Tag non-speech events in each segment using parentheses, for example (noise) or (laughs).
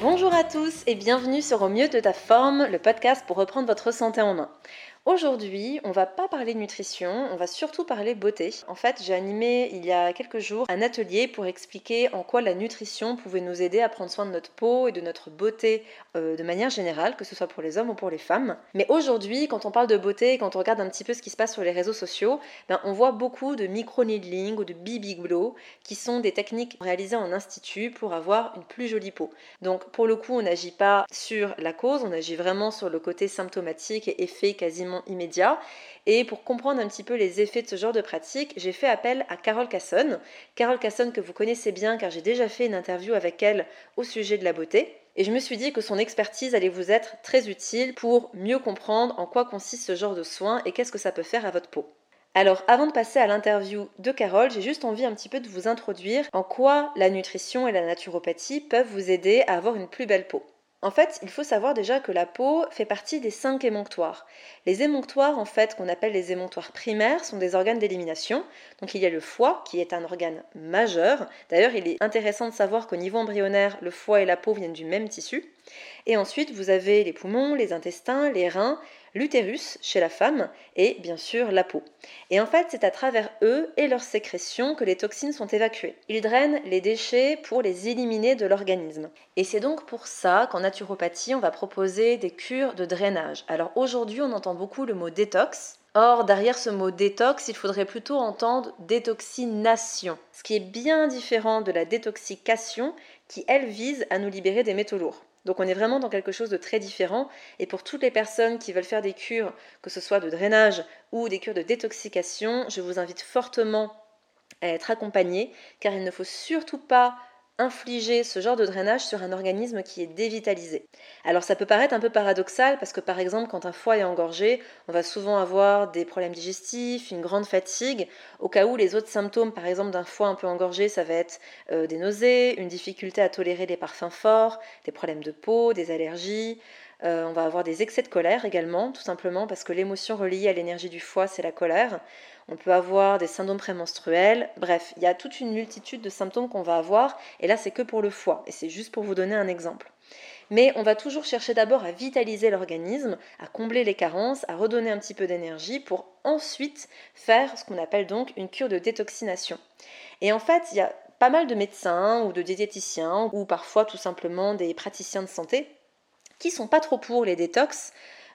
Bonjour à tous et bienvenue sur Au mieux de ta forme, le podcast pour reprendre votre santé en main. Aujourd'hui, on va pas parler nutrition, on va surtout parler beauté. En fait, j'ai animé il y a quelques jours un atelier pour expliquer en quoi la nutrition pouvait nous aider à prendre soin de notre peau et de notre beauté euh, de manière générale, que ce soit pour les hommes ou pour les femmes. Mais aujourd'hui, quand on parle de beauté, quand on regarde un petit peu ce qui se passe sur les réseaux sociaux, ben, on voit beaucoup de micro-needling ou de BB glow qui sont des techniques réalisées en institut pour avoir une plus jolie peau. Donc pour le coup, on n'agit pas sur la cause, on agit vraiment sur le côté symptomatique et effet quasiment immédiat. Et pour comprendre un petit peu les effets de ce genre de pratique, j'ai fait appel à Carole Casson. Carole Casson que vous connaissez bien car j'ai déjà fait une interview avec elle au sujet de la beauté. Et je me suis dit que son expertise allait vous être très utile pour mieux comprendre en quoi consiste ce genre de soins et qu'est-ce que ça peut faire à votre peau. Alors avant de passer à l'interview de Carole, j'ai juste envie un petit peu de vous introduire en quoi la nutrition et la naturopathie peuvent vous aider à avoir une plus belle peau. En fait, il faut savoir déjà que la peau fait partie des cinq émonctoires. Les émonctoires, en fait, qu'on appelle les émonctoires primaires, sont des organes d'élimination. Donc il y a le foie, qui est un organe majeur. D'ailleurs, il est intéressant de savoir qu'au niveau embryonnaire, le foie et la peau viennent du même tissu. Et ensuite, vous avez les poumons, les intestins, les reins, l'utérus chez la femme et bien sûr la peau. Et en fait, c'est à travers eux et leurs sécrétions que les toxines sont évacuées. Ils drainent les déchets pour les éliminer de l'organisme. Et c'est donc pour ça qu'en naturopathie, on va proposer des cures de drainage. Alors aujourd'hui, on entend beaucoup le mot détox. Or, derrière ce mot détox, il faudrait plutôt entendre détoxination, ce qui est bien différent de la détoxication qui, elle, vise à nous libérer des métaux lourds. Donc on est vraiment dans quelque chose de très différent. Et pour toutes les personnes qui veulent faire des cures, que ce soit de drainage ou des cures de détoxication, je vous invite fortement à être accompagnées, car il ne faut surtout pas infliger ce genre de drainage sur un organisme qui est dévitalisé. Alors ça peut paraître un peu paradoxal parce que par exemple quand un foie est engorgé, on va souvent avoir des problèmes digestifs, une grande fatigue, au cas où les autres symptômes par exemple d'un foie un peu engorgé, ça va être euh, des nausées, une difficulté à tolérer des parfums forts, des problèmes de peau, des allergies, euh, on va avoir des excès de colère également, tout simplement parce que l'émotion reliée à l'énergie du foie, c'est la colère. On peut avoir des syndromes prémenstruels. Bref, il y a toute une multitude de symptômes qu'on va avoir. Et là, c'est que pour le foie. Et c'est juste pour vous donner un exemple. Mais on va toujours chercher d'abord à vitaliser l'organisme, à combler les carences, à redonner un petit peu d'énergie pour ensuite faire ce qu'on appelle donc une cure de détoxination. Et en fait, il y a pas mal de médecins ou de diététiciens ou parfois tout simplement des praticiens de santé qui sont pas trop pour les détox,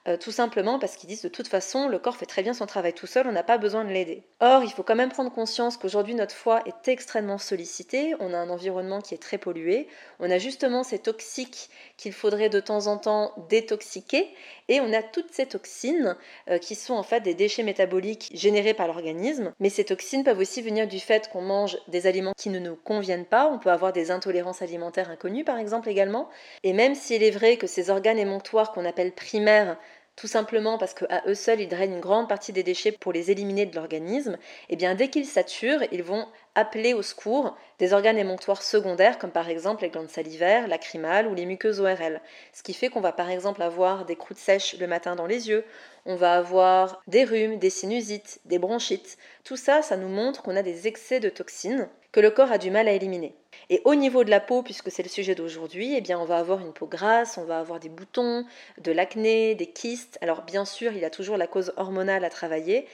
euh, tout simplement parce qu'ils disent de toute façon le corps fait très bien son travail tout seul, on n'a pas besoin de l'aider. Or, il faut quand même prendre conscience qu'aujourd'hui notre foie est extrêmement sollicité, on a un environnement qui est très pollué, on a justement ces toxiques qu'il faudrait de temps en temps détoxiquer, et on a toutes ces toxines euh, qui sont en fait des déchets métaboliques générés par l'organisme, mais ces toxines peuvent aussi venir du fait qu'on mange des aliments qui ne nous conviennent pas, on peut avoir des intolérances alimentaires inconnues par exemple également, et même s'il est vrai que ces organes émonctoires qu'on appelle primaires tout simplement parce qu'à eux seuls, ils drainent une grande partie des déchets pour les éliminer de l'organisme, et eh bien dès qu'ils saturent, ils vont appeler au secours des organes émonctoires secondaires, comme par exemple les glandes salivaires, lacrymales ou les muqueuses ORL. Ce qui fait qu'on va par exemple avoir des croûtes sèches le matin dans les yeux, on va avoir des rhumes, des sinusites, des bronchites. Tout ça, ça nous montre qu'on a des excès de toxines que le corps a du mal à éliminer. Et au niveau de la peau, puisque c'est le sujet d'aujourd'hui, eh bien on va avoir une peau grasse, on va avoir des boutons, de l'acné, des kystes. Alors bien sûr, il a toujours la cause hormonale à travailler,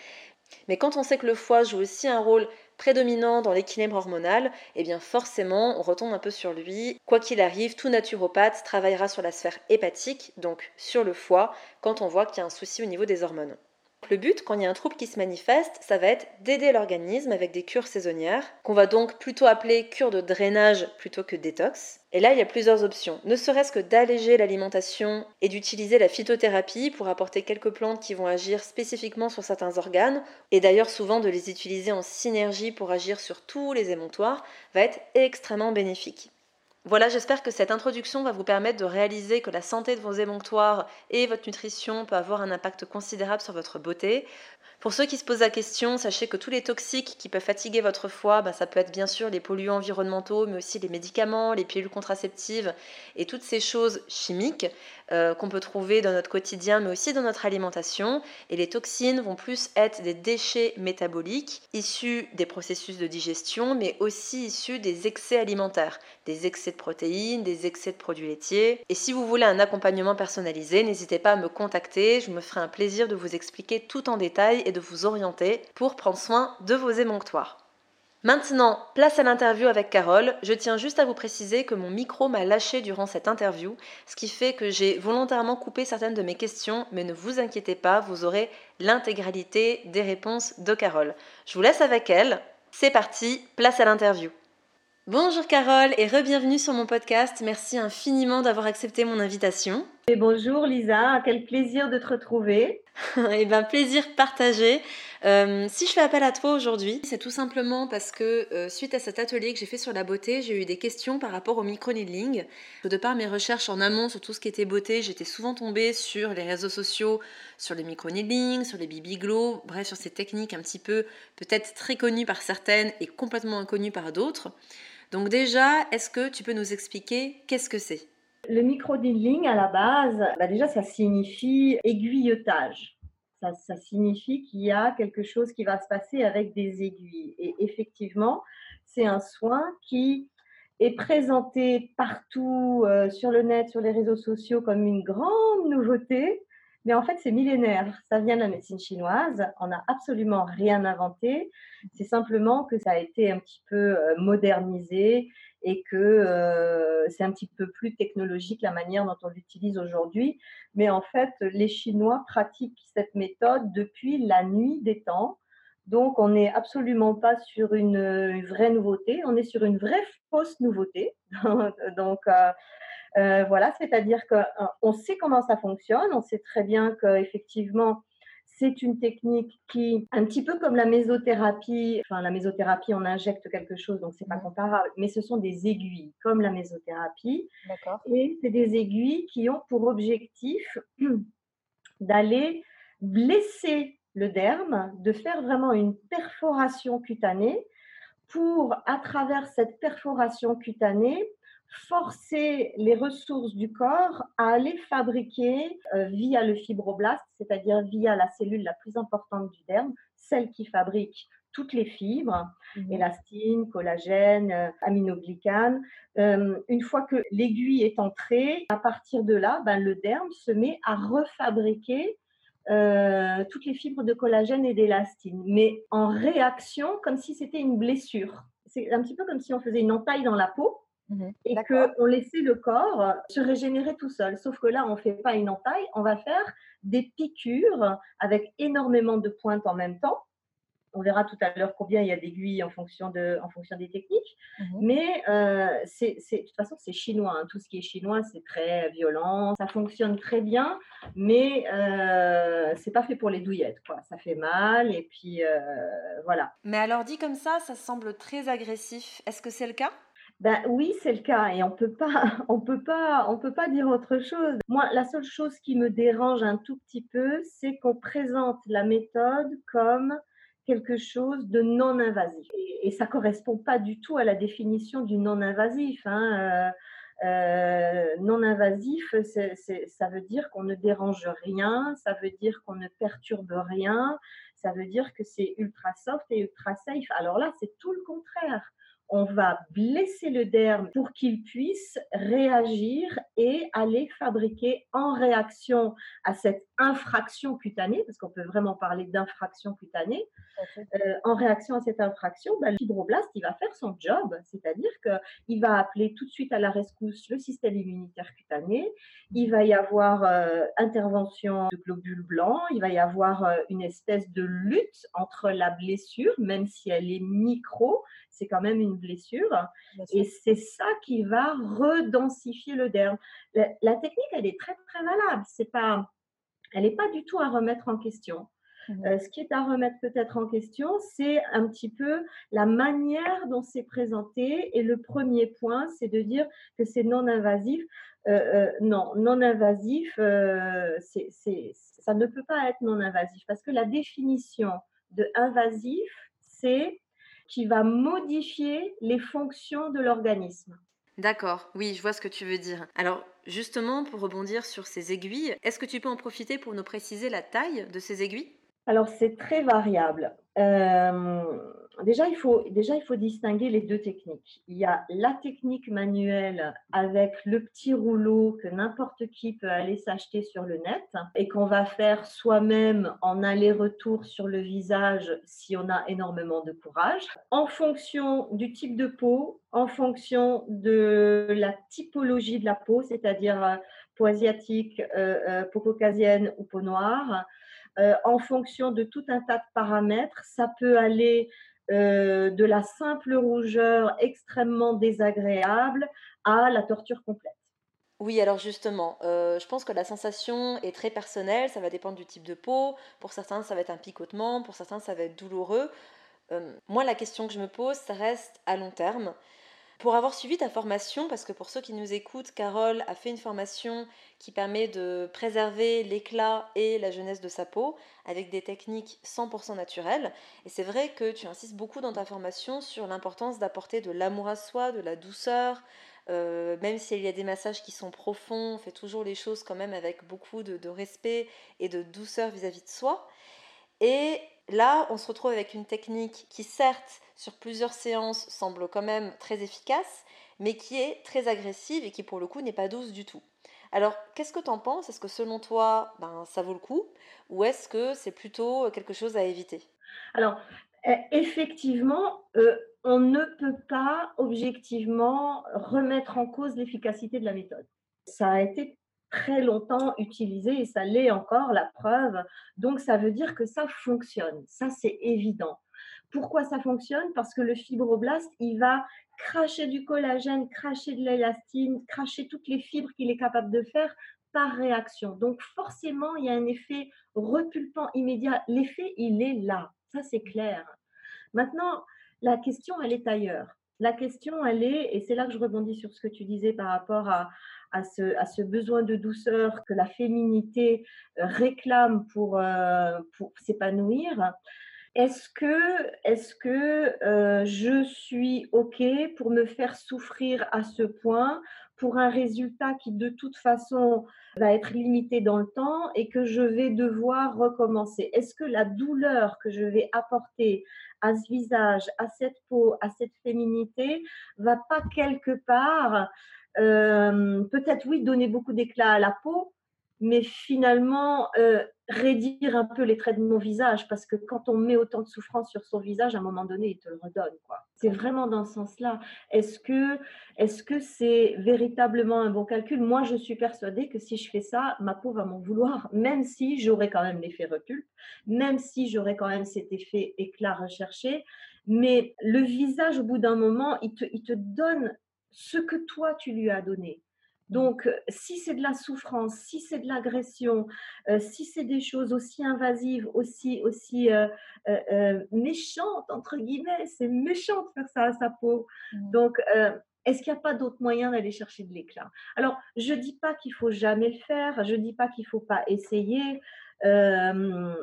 mais quand on sait que le foie joue aussi un rôle prédominant dans l'équilibre hormonal, eh bien forcément, on retombe un peu sur lui. Quoi qu'il arrive, tout naturopathe travaillera sur la sphère hépatique, donc sur le foie, quand on voit qu'il y a un souci au niveau des hormones. Le but, quand il y a un trouble qui se manifeste, ça va être d'aider l'organisme avec des cures saisonnières, qu'on va donc plutôt appeler cure de drainage plutôt que détox. Et là, il y a plusieurs options. Ne serait-ce que d'alléger l'alimentation et d'utiliser la phytothérapie pour apporter quelques plantes qui vont agir spécifiquement sur certains organes, et d'ailleurs souvent de les utiliser en synergie pour agir sur tous les émonctoires, va être extrêmement bénéfique. Voilà, j'espère que cette introduction va vous permettre de réaliser que la santé de vos émonctoires et votre nutrition peut avoir un impact considérable sur votre beauté. Pour ceux qui se posent la question, sachez que tous les toxiques qui peuvent fatiguer votre foie, bah, ça peut être bien sûr les polluants environnementaux, mais aussi les médicaments, les pilules contraceptives et toutes ces choses chimiques euh, qu'on peut trouver dans notre quotidien, mais aussi dans notre alimentation. Et les toxines vont plus être des déchets métaboliques issus des processus de digestion, mais aussi issus des excès alimentaires, des excès de protéines, des excès de produits laitiers. Et si vous voulez un accompagnement personnalisé, n'hésitez pas à me contacter, je me ferai un plaisir de vous expliquer tout en détail de vous orienter pour prendre soin de vos émonctoires. Maintenant, place à l'interview avec Carole. Je tiens juste à vous préciser que mon micro m'a lâché durant cette interview, ce qui fait que j'ai volontairement coupé certaines de mes questions, mais ne vous inquiétez pas, vous aurez l'intégralité des réponses de Carole. Je vous laisse avec elle. C'est parti, place à l'interview. Bonjour Carole et re-bienvenue sur mon podcast. Merci infiniment d'avoir accepté mon invitation. Et bonjour Lisa, quel plaisir de te retrouver. (laughs) eh ben plaisir partagé. Euh, si je fais appel à toi aujourd'hui, c'est tout simplement parce que euh, suite à cet atelier que j'ai fait sur la beauté, j'ai eu des questions par rapport au micro-needling. De par mes recherches en amont sur tout ce qui était beauté, j'étais souvent tombée sur les réseaux sociaux, sur les micro-needling, sur les BB Glow, bref sur ces techniques un petit peu peut-être très connues par certaines et complètement inconnues par d'autres. Donc déjà, est-ce que tu peux nous expliquer qu'est-ce que c'est? Le micro-needling, à la base, bah déjà, ça signifie aiguilletage. Ça, ça signifie qu'il y a quelque chose qui va se passer avec des aiguilles. Et effectivement, c'est un soin qui est présenté partout euh, sur le net, sur les réseaux sociaux comme une grande nouveauté. Mais en fait, c'est millénaire. Ça vient de la médecine chinoise. On n'a absolument rien inventé. C'est simplement que ça a été un petit peu euh, modernisé et que euh, c'est un petit peu plus technologique la manière dont on l'utilise aujourd'hui. Mais en fait, les Chinois pratiquent cette méthode depuis la nuit des temps. Donc, on n'est absolument pas sur une, vraie nouveauté, on est sur une vraie fausse nouveauté. (laughs) Donc, euh, euh, voilà, c'est-à-dire qu'on sait comment ça fonctionne, on sait très bien qu'effectivement, c'est une technique qui, un petit peu comme la mésothérapie, enfin la mésothérapie, on injecte quelque chose, donc c'est pas mmh. comparable, mais ce sont des aiguilles, comme la mésothérapie. Et c'est des aiguilles qui ont pour objectif (clears throat) d'aller blesser le derme, de faire vraiment une perforation cutanée pour, à travers cette perforation cutanée, forcer les ressources du corps à aller fabriquer euh, via le fibroblast, c'est-à-dire via la cellule la plus importante du derme, celle qui fabrique toutes les fibres, mmh élastine, collagène, euh, aminoglycane. Euh, une fois que l'aiguille est entrée, à partir de là, ben, le derme se met à refabriquer toutes les fibres de collagène et d'élastine, mais en réaction comme si c'était une blessure. C'est un petit peu comme si on faisait une entaille dans la peau Mmh et qu'on laissait le corps se régénérer tout seul. Sauf que là, on ne fait pas une entaille, on va faire des piqûres avec énormément de pointes en même temps. On verra tout à l'heure combien il y a d'aiguilles en, fonction de, en fonction des techniques. Mmh Mais euh, c'est, de toute façon, c'est chinois. Hein. Tout ce qui est chinois, c'est très violent. Ça fonctionne très bien, mais euh, c'est pas fait pour les douillettes. Quoi. Ça fait mal et puis euh, voilà. Mais alors dit comme ça, ça semble très agressif. Est-ce que c'est le cas? Ben oui, c'est le cas et on peut pas, (laughs) on peut pas, on peut pas dire autre chose. Moi, la seule chose qui me dérange un tout petit peu, c'est qu'on présente la méthode comme quelque chose de non invasif et, et ça correspond pas du tout à la définition du non invasif. Hein. Euh, euh, non invasif, ça veut dire qu'on ne dérange rien, ça veut dire qu'on ne perturbe rien, ça veut dire que c'est ultra soft et ultra safe. Alors là, c'est tout le contraire on va blesser le derme pour qu'il puisse réagir et aller fabriquer en réaction à cette infraction cutanée, parce qu'on peut vraiment parler d'infraction cutanée, euh, en réaction à cette infraction, ben, le fibroblast, il va faire son job, c'est-à-dire qu'il va appeler tout de suite à la rescousse le système immunitaire cutané, il va y avoir euh, intervention de globules blancs, il va y avoir euh, une espèce de lutte entre la blessure, même si elle est micro, c'est quand même une blessure. Et c'est ça qui va redensifier le derme. La, technique, elle est très, très valable. C'est pas, elle n'est pas du tout à remettre en question. Mmh ce qui est à remettre peut-être en question, c'est un petit peu la manière dont c'est présenté. Et le premier point, c'est de dire que c'est non invasif. non, non invasif, ça ne peut pas être non invasif parce que la définition de invasif, c'est qui va modifier les fonctions de l'organisme. D'accord, oui, je vois ce que tu veux dire. Alors, justement, pour rebondir sur ces aiguilles, est-ce que tu peux en profiter pour nous préciser la taille de ces aiguilles? Alors, c'est très variable. Euh, déjà, il faut, déjà, il faut distinguer les deux techniques. Il y a la technique manuelle avec le petit rouleau que n'importe qui peut aller s'acheter sur le net et qu'on va faire soi-même en aller-retour sur le visage si on a énormément de courage. En fonction du type de peau, en fonction de la typologie de la peau, c'est-à-dire euh, peau asiatique, euh, peau caucasienne ou peau noire, euh, en fonction de tout un tas de paramètres. Ça peut aller euh, de la simple rougeur extrêmement désagréable à la torture complète. Oui, alors justement, euh, je pense que la sensation est très personnelle, ça va dépendre du type de peau. Pour certains, ça va être un picotement, pour certains, ça va être douloureux. moi, la question que je me pose, ça reste à long terme. Pour avoir suivi ta formation, parce que pour ceux qui nous écoutent, Carole a fait une formation qui permet de préserver l'éclat et la jeunesse de sa peau avec des techniques 100% naturelles. Et c'est vrai que tu insistes beaucoup dans ta formation sur l'importance d'apporter de l'amour à soi, de la douceur, euh, même s'il y a des massages qui sont profonds, on fait toujours les choses quand même avec beaucoup de, respect et de douceur vis-à-vis -vis de soi. Et là, on se retrouve avec une technique qui certes sur plusieurs séances semble quand même très efficace, mais qui est très agressive et qui pour le coup n'est pas douce du tout. Alors, qu'est-ce que tu en penses? Est-ce que selon toi, ben, ça vaut le coup? Ou est-ce que c'est plutôt quelque chose à éviter? Alors, e, effectivement, euh, on ne peut pas objectivement remettre en cause l'efficacité de la méthode. Ça a été très longtemps utilisé et ça l'est encore, la preuve. Donc, ça veut dire que ça fonctionne. Ça, c'est évident. Pourquoi ça fonctionne? Parce que le fibroblast, il va cracher du collagène, cracher de l'élastine, cracher toutes les fibres qu'il est capable de faire par réaction. Donc forcément, il y a un effet repulpant immédiat. L'effet, il est là. Ça, c'est clair. Maintenant, la question, elle est ailleurs. La question, elle est, et c'est là que je rebondis sur ce que tu disais par rapport à, à, ce, à ce, besoin de douceur que la féminité réclame pour, euh, pour s'épanouir. Est-ce que, est que euh, je suis OK pour me faire souffrir à ce point pour un résultat qui de toute façon va être limité dans le temps et que je vais devoir recommencer? Est-ce que la douleur que je vais apporter à ce visage, à cette peau, à cette féminité, va pas quelque part, euh, peut-être oui, donner beaucoup d'éclat à la peau, mais finalement euh, réduire un peu les traits de mon visage parce que quand on met autant de souffrance sur son visage, à un moment donné, il te le redonne. C'est vraiment dans ce sens-là. Est-ce que est-ce que c'est véritablement un bon calcul? Moi, je suis persuadée que si je fais ça, ma peau va m'en vouloir, même si j'aurai quand même l'effet recul, même si j'aurai quand même cet effet éclat recherché. Mais le visage, au bout d'un moment, il te, il te donne ce que toi, tu lui as donné. Donc, euh, si c'est de la souffrance, si c'est de l'agression, euh, si c'est des choses aussi invasives, aussi, aussi euh, méchantes, entre guillemets, c'est méchant de faire ça à sa peau. Mmh. Donc, est-ce qu'il n'y a pas d'autre moyen d'aller chercher de l'éclat? Alors, je ne dis pas qu'il faut jamais le faire, je ne dis pas qu'il ne faut pas essayer. Euh,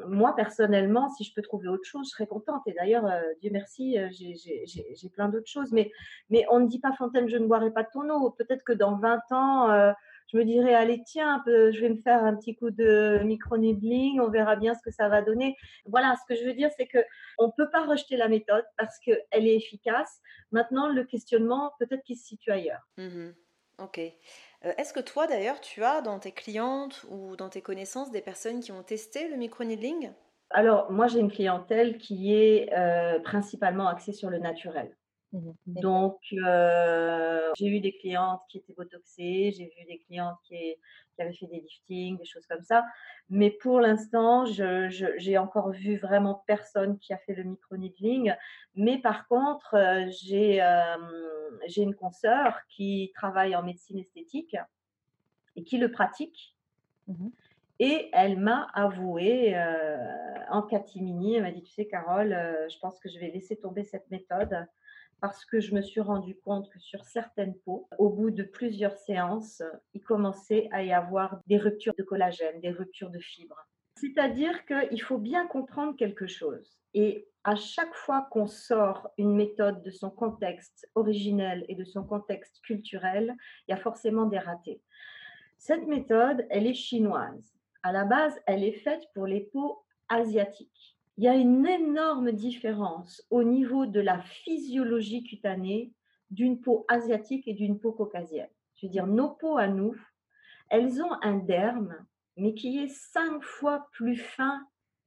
moi, personnellement, si je peux trouver autre chose, je serais contente. Et d'ailleurs, euh, Dieu merci, euh, j'ai plein d'autres choses. Mais, mais on ne dit pas, Fontaine, je ne boirai pas ton eau. Peut-être que dans 20 ans, je me dirais, allez, tiens, je vais me faire un petit coup de micro-needling, on verra bien ce que ça va donner. Voilà, ce que je veux dire, c'est qu'on ne peut pas rejeter la méthode parce qu'elle est efficace. Maintenant, le questionnement, peut-être qu'il se situe ailleurs. Mmh ok. Euh, est-ce que toi d'ailleurs, tu as dans tes clientes ou dans tes connaissances des personnes qui ont testé le micro-needling? Alors, moi j'ai une clientèle qui est euh, principalement axée sur le naturel. Mmh Donc, euh, j'ai eu des clientes qui étaient botoxées, j'ai vu des clientes qui, avaient fait des liftings, des choses comme ça. Mais pour l'instant, j'ai encore vu vraiment personne qui a fait le micro-needling. Mais par contre, euh, j'ai une consoeur qui travaille en médecine esthétique et qui le pratique. Mmh Et elle m'a avoué euh, en catimini, elle m'a dit, tu sais Carole, je pense que je vais laisser tomber cette méthode parce que je me suis rendu compte que sur certaines peaux, au bout de plusieurs séances, il commençait à y avoir des ruptures de collagène, des ruptures de fibres. C'est-à-dire qu'il faut bien comprendre quelque chose. Et à chaque fois qu'on sort une méthode de son contexte originel et de son contexte culturel, il y a forcément des ratés. Cette méthode, elle est chinoise. À la base, elle est faite pour les peaux asiatiques. Il y a une énorme différence au niveau de la physiologie cutanée d'une peau asiatique et d'une peau caucasienne. Je veux dire, nos peaux à nous, elles ont un derme, mais qui est cinq fois plus fin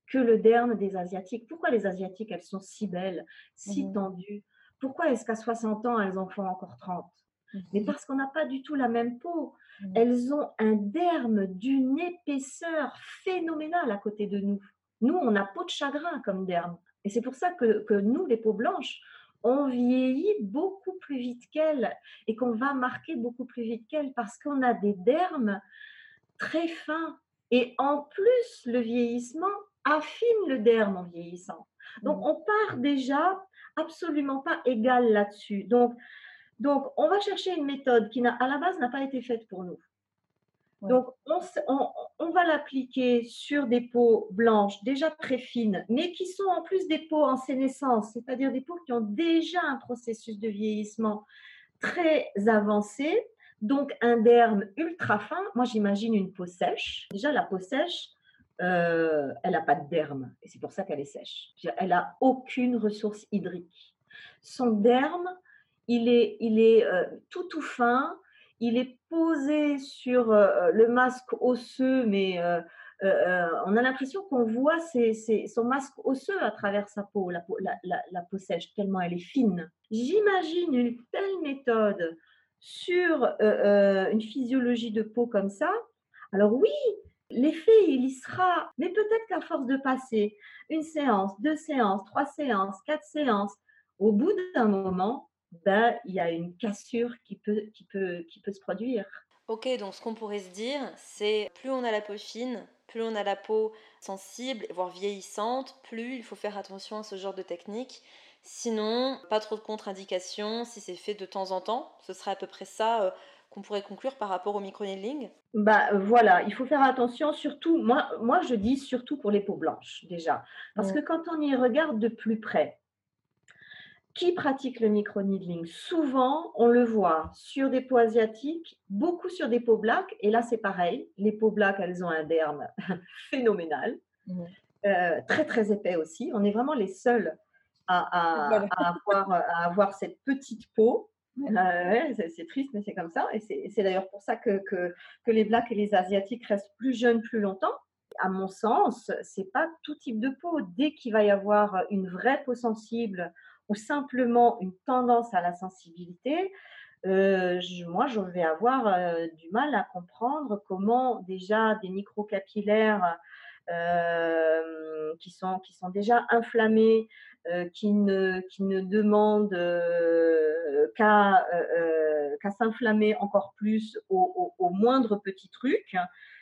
que le derme des Asiatiques. Pourquoi les Asiatiques, elles sont si belles, si mmh tendues? Pourquoi est-ce qu'à 60 ans, elles en font encore 30 mmh Mais parce qu'on n'a pas du tout la même peau. Mmh. Elles ont un derme d'une épaisseur phénoménale à côté de nous. Nous, on a peau de chagrin comme derme. Et c'est pour ça que, que nous, les peaux blanches, on vieillit beaucoup plus vite qu'elles et qu'on va marquer beaucoup plus vite qu'elles parce qu'on a des dermes très fins. Et en plus, le vieillissement affine le derme en vieillissant. Donc, mmh. on part déjà absolument pas égal là-dessus. Donc, donc, on va chercher une méthode qui, à la base, n'a pas été faite pour nous. Donc, on, va l'appliquer sur des peaux blanches déjà très fines, mais qui sont en plus des peaux en sénescence, c'est-à-dire des peaux qui ont déjà un processus de vieillissement très avancé, donc un derme ultra fin. Moi, j'imagine une peau sèche. Déjà, la peau sèche, euh, elle n'a pas de derme, et c'est pour ça qu'elle est sèche. Elle n'a aucune ressource hydrique. Son derme, il est, euh, tout tout fin, il est posé sur euh, le masque osseux, mais on a l'impression qu'on voit son masque osseux à travers sa peau, la peau, la peau sèche, tellement elle est fine. J'imagine une telle méthode sur une physiologie de peau comme ça. Alors oui, L'effet, il y sera, mais peut-être qu'à force de passer une séance, deux séances, trois séances, quatre séances, au bout d'un moment, ben, il y a une cassure qui peut, qui, peut, qui peut se produire. Ok, donc ce qu'on pourrait se dire, c'est plus on a la peau fine, plus on a la peau sensible, voire vieillissante, plus il faut faire attention à ce genre de technique. Sinon, pas trop de contre-indications si c'est fait de temps en temps. Ce serait à peu près ça euh, qu'on pourrait conclure par rapport au microneedling bah, Voilà, il faut faire attention, surtout, moi, moi je dis surtout pour les peaux blanches déjà. Parce que quand on y regarde de plus près, qui pratique le microneedling? Souvent, on le voit sur des peaux asiatiques, beaucoup sur des peaux black, et là c'est pareil, les peaux black, elles ont un derme (laughs) phénoménal, euh, très très épais aussi. On est vraiment les seuls à, avoir, à avoir cette petite peau c'est triste, mais c'est comme ça. Et c'est d'ailleurs pour ça que, que, que, les Blacks et les Asiatiques restent plus jeunes plus longtemps. À mon sens, c'est pas tout type de peau. Dès qu'il va y avoir une vraie peau sensible ou simplement une tendance à la sensibilité, euh, moi, je vais avoir euh, du mal à comprendre comment déjà des microcapillaires euh, qui, sont, qui sont déjà inflammés, qui, ne, qui ne demandent qu'à s'inflammer encore plus au, moindre petit truc.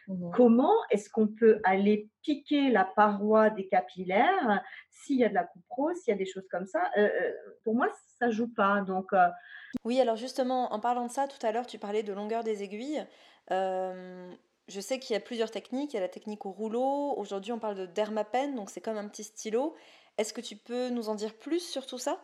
Mmh Comment est-ce qu'on peut aller piquer la paroi des capillaires s'il y a de la couperose, s'il y a des choses comme ça? Pour moi, ça joue pas. Donc oui, alors justement, en parlant de ça, tout à l'heure, tu parlais de longueur des aiguilles. je sais qu'il y a plusieurs techniques. Il y a la technique au rouleau. Aujourd'hui, on parle de dermapen, donc c'est comme un petit stylo. Est-ce que tu peux nous en dire plus sur tout ça?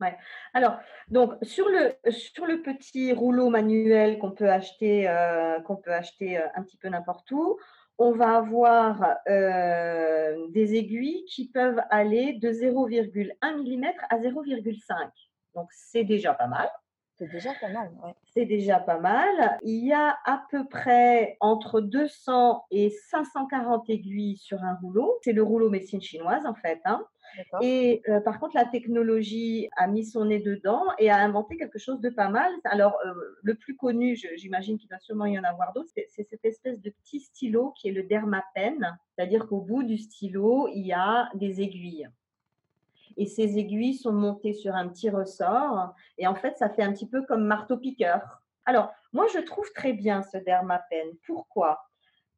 Ouais. Alors, donc sur le, sur le petit rouleau manuel qu'on peut acheter, euh, qu'on peut acheter euh, un petit peu n'importe où, on va avoir euh, des aiguilles qui peuvent aller de 0,1 mm à 0,5. Donc, c'est déjà pas mal. C'est déjà pas mal, ouais. C'est déjà pas mal. Il y a à peu près entre 200 et 540 aiguilles sur un rouleau. C'est le rouleau médecine chinoise, en fait. Hein. Et euh, par contre, la technologie a mis son nez dedans et a inventé quelque chose de pas mal. Alors, euh, le plus connu, j'imagine qu'il va sûrement y en avoir d'autres, c'est cette espèce de petit stylo qui est le dermapen. C'est-à-dire qu'au bout du stylo, il y a des aiguilles. Et ces aiguilles sont montées sur un petit ressort. Et en fait, ça fait un petit peu comme marteau-piqueur. Alors, moi, je trouve très bien ce dermapen. Pourquoi?